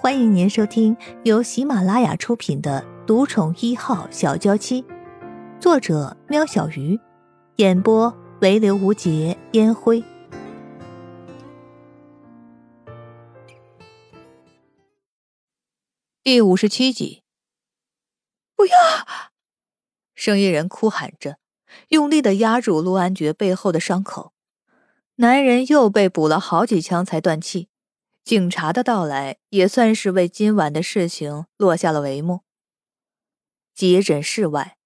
欢迎您收听由喜马拉雅出品的《独宠一号小娇妻》，作者：喵小鱼，演播：唯刘无节烟灰。第五十七集，不要！生意人哭喊着，用力的压住陆安觉背后的伤口。男人又被补了好几枪才断气。警察的到来也算是为今晚的事情落下了帷幕。急诊室外，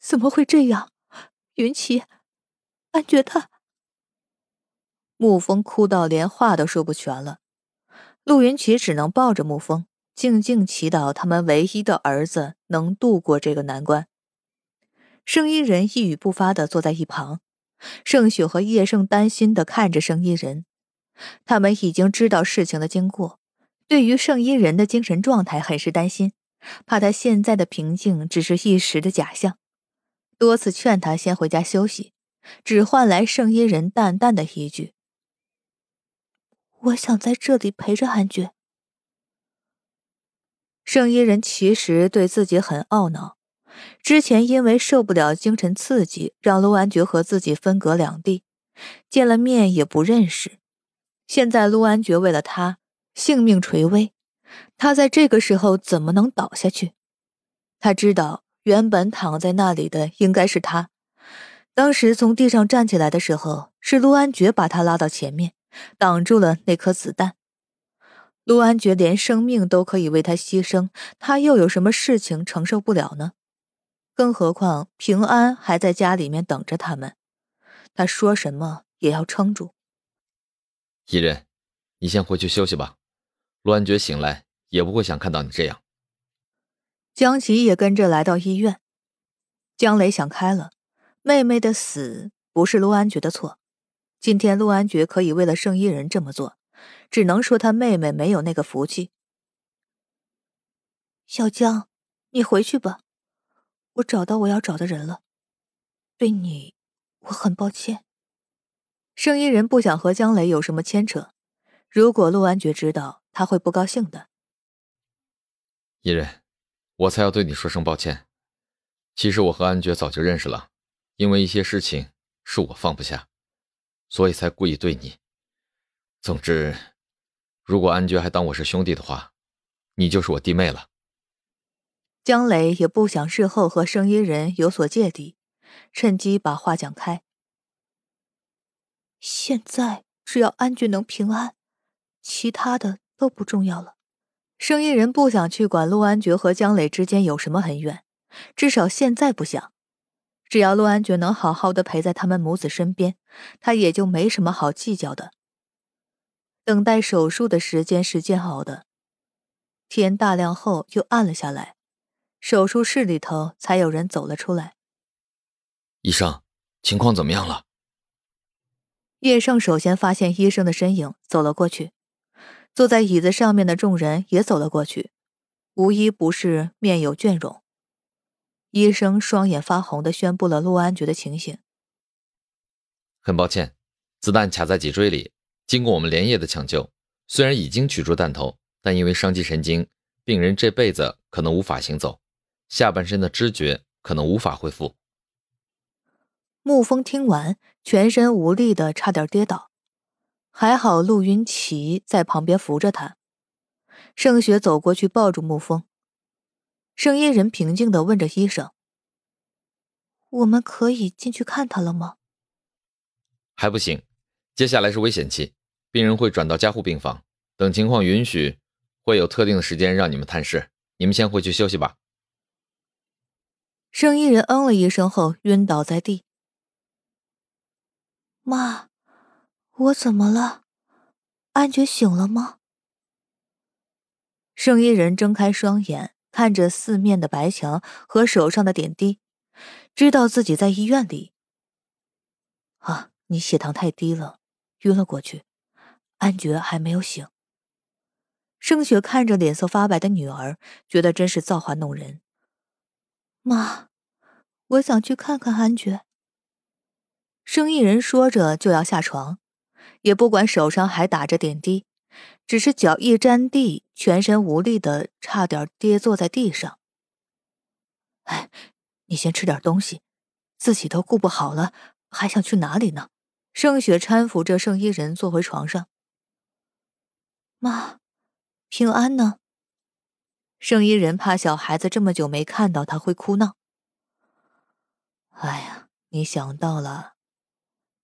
怎么会这样？云奇，安觉他……沐风哭到连话都说不全了。陆云奇只能抱着沐风，静静祈祷他们唯一的儿子能度过这个难关。圣衣人一语不发的坐在一旁，盛雪和叶盛担心的看着圣衣人。他们已经知道事情的经过，对于圣衣人的精神状态很是担心，怕他现在的平静只是一时的假象，多次劝他先回家休息，只换来圣衣人淡淡的一句：“我想在这里陪着安觉。”圣衣人其实对自己很懊恼，之前因为受不了精神刺激，让陆安觉和自己分隔两地，见了面也不认识。现在陆安觉为了他性命垂危，他在这个时候怎么能倒下去？他知道原本躺在那里的应该是他，当时从地上站起来的时候，是陆安觉把他拉到前面，挡住了那颗子弹。陆安觉连生命都可以为他牺牲，他又有什么事情承受不了呢？更何况平安还在家里面等着他们，他说什么也要撑住。伊人，你先回去休息吧。陆安觉醒来也不会想看到你这样。江琪也跟着来到医院。江雷想开了，妹妹的死不是陆安觉的错。今天陆安觉可以为了圣衣人这么做，只能说他妹妹没有那个福气。小江，你回去吧，我找到我要找的人了。对你，我很抱歉。圣衣人不想和江磊有什么牵扯，如果陆安觉知道，他会不高兴的。伊人，我才要对你说声抱歉。其实我和安觉早就认识了，因为一些事情是我放不下，所以才故意对你。总之，如果安觉还当我是兄弟的话，你就是我弟妹了。江磊也不想事后和圣衣人有所芥蒂，趁机把话讲开。现在只要安觉能平安，其他的都不重要了。生意人不想去管陆安觉和江磊之间有什么恩怨，至少现在不想。只要陆安觉能好好的陪在他们母子身边，他也就没什么好计较的。等待手术的时间是煎熬的，天大亮后又暗了下来，手术室里头才有人走了出来。医生，情况怎么样了？叶盛首先发现医生的身影，走了过去。坐在椅子上面的众人也走了过去，无一不是面有倦容。医生双眼发红的宣布了陆安觉的情形。很抱歉，子弹卡在脊椎里，经过我们连夜的抢救，虽然已经取出弹头，但因为伤及神经，病人这辈子可能无法行走，下半身的知觉可能无法恢复。沐风听完，全身无力的差点跌倒，还好陆云奇在旁边扶着他。盛雪走过去抱住沐风。圣衣人平静的问着医生：“我们可以进去看他了吗？”“还不行，接下来是危险期，病人会转到加护病房，等情况允许，会有特定的时间让你们探视。你们先回去休息吧。”圣衣人嗯了一声后晕倒在地。妈，我怎么了？安觉醒了吗？圣衣人睁开双眼，看着四面的白墙和手上的点滴，知道自己在医院里。啊，你血糖太低了，晕了过去。安觉还没有醒。盛雪看着脸色发白的女儿，觉得真是造化弄人。妈，我想去看看安觉。生意人说着就要下床，也不管手上还打着点滴，只是脚一沾地，全身无力的，差点跌坐在地上。哎，你先吃点东西，自己都顾不好了，还想去哪里呢？盛雪搀扶着盛依人坐回床上。妈，平安呢？盛依人怕小孩子这么久没看到他会哭闹。哎呀，你想到了，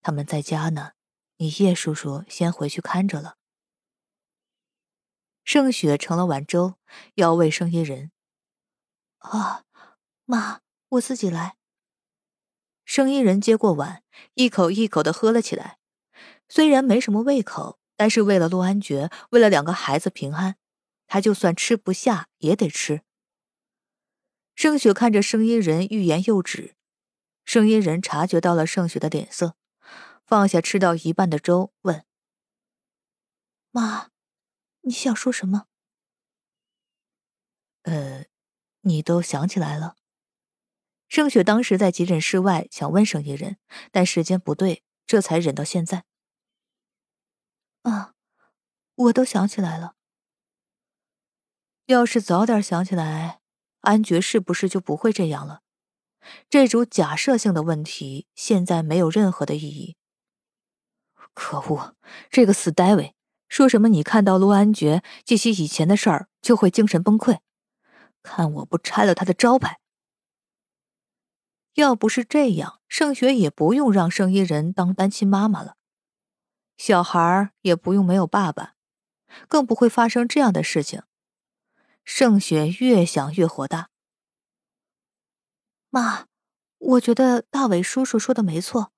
他们在家呢，你叶叔叔先回去看着了。盛雪盛了碗粥，要喂盛一人。啊，妈，我自己来。盛依人接过碗，一口一口的喝了起来。虽然没什么胃口，但是为了陆安觉，为了两个孩子平安，他就算吃不下也得吃。盛雪看着盛依人欲言又止，盛依人察觉到了盛雪的脸色，放下吃到一半的粥，问：“妈。”你想说什么？呃，你都想起来了。盛雪当时在急诊室外想问盛一人，但时间不对，这才忍到现在。啊，我都想起来了。要是早点想起来，安觉是不是就不会这样了？这种假设性的问题，现在没有任何的意义。可恶，这个死戴维！说什么？你看到陆安觉记起以前的事儿就会精神崩溃，看我不拆了他的招牌！要不是这样，盛雪也不用让盛一人当单亲妈妈了，小孩也不用没有爸爸，更不会发生这样的事情。盛雪越想越火大。妈，我觉得大伟叔叔说的没错。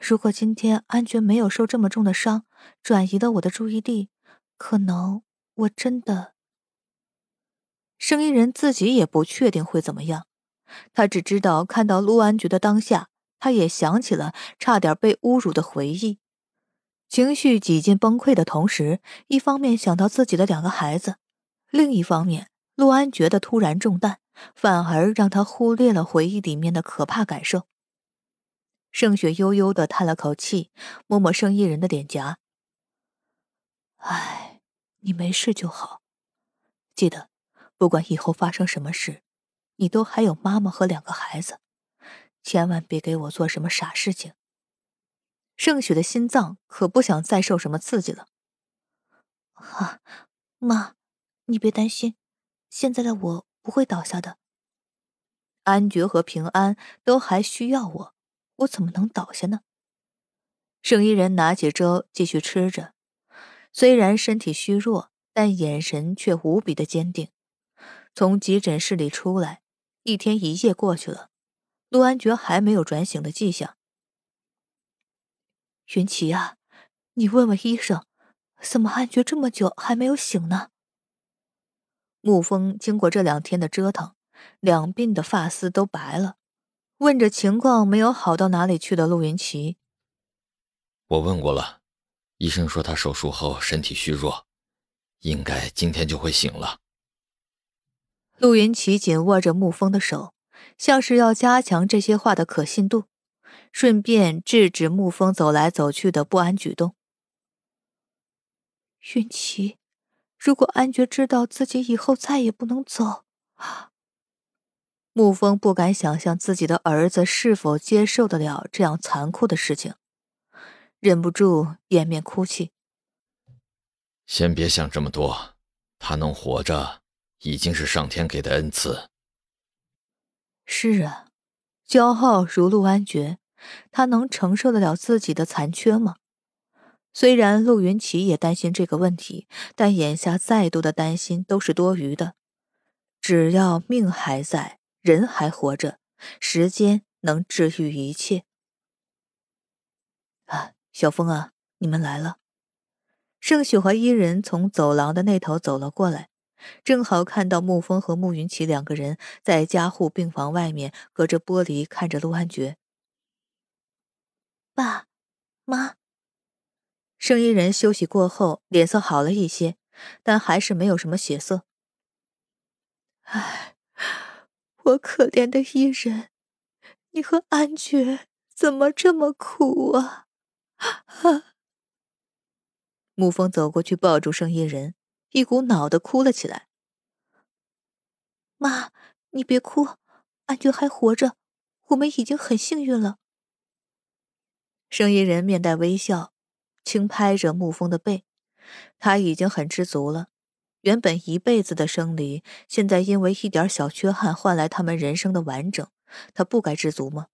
如果今天安觉没有受这么重的伤，转移了我的注意力，可能我真的……声音人自己也不确定会怎么样，他只知道看到陆安觉的当下，他也想起了差点被侮辱的回忆，情绪几近崩溃的同时，一方面想到自己的两个孩子，另一方面，陆安觉的突然中弹，反而让他忽略了回忆里面的可怕感受。盛雪悠悠的叹了口气，摸摸盛一人的脸颊。唉，你没事就好。记得，不管以后发生什么事，你都还有妈妈和两个孩子，千万别给我做什么傻事情。盛雪的心脏可不想再受什么刺激了。啊，妈，你别担心，现在的我不会倒下的。安觉和平安都还需要我。我怎么能倒下呢？盛一人拿起粥继续吃着，虽然身体虚弱，但眼神却无比的坚定。从急诊室里出来，一天一夜过去了，陆安觉还没有转醒的迹象。云奇啊，你问问医生，怎么安觉这么久还没有醒呢？沐风经过这两天的折腾，两鬓的发丝都白了。问着情况没有好到哪里去的陆云奇，我问过了，医生说他手术后身体虚弱，应该今天就会醒了。陆云奇紧握着沐风的手，像是要加强这些话的可信度，顺便制止沐风走来走去的不安举动。云奇，如果安觉知道自己以后再也不能走啊！沐风不敢想象自己的儿子是否接受得了这样残酷的事情，忍不住掩面哭泣。先别想这么多，他能活着已经是上天给的恩赐。是啊，骄傲如陆安觉，他能承受得了自己的残缺吗？虽然陆云奇也担心这个问题，但眼下再多的担心都是多余的，只要命还在。人还活着，时间能治愈一切。啊，小风啊，你们来了。盛雪和伊人从走廊的那头走了过来，正好看到沐风和慕云奇两个人在加护病房外面隔着玻璃看着陆安觉。爸，妈。盛伊人休息过后脸色好了一些，但还是没有什么血色。唉。我可怜的伊人，你和安爵怎么这么苦啊？啊！沐风走过去抱住生意人，一股脑的哭了起来。妈，你别哭，安爵还活着，我们已经很幸运了。生意人面带微笑，轻拍着沐风的背，他已经很知足了。原本一辈子的生离，现在因为一点小缺憾换来他们人生的完整，他不该知足吗？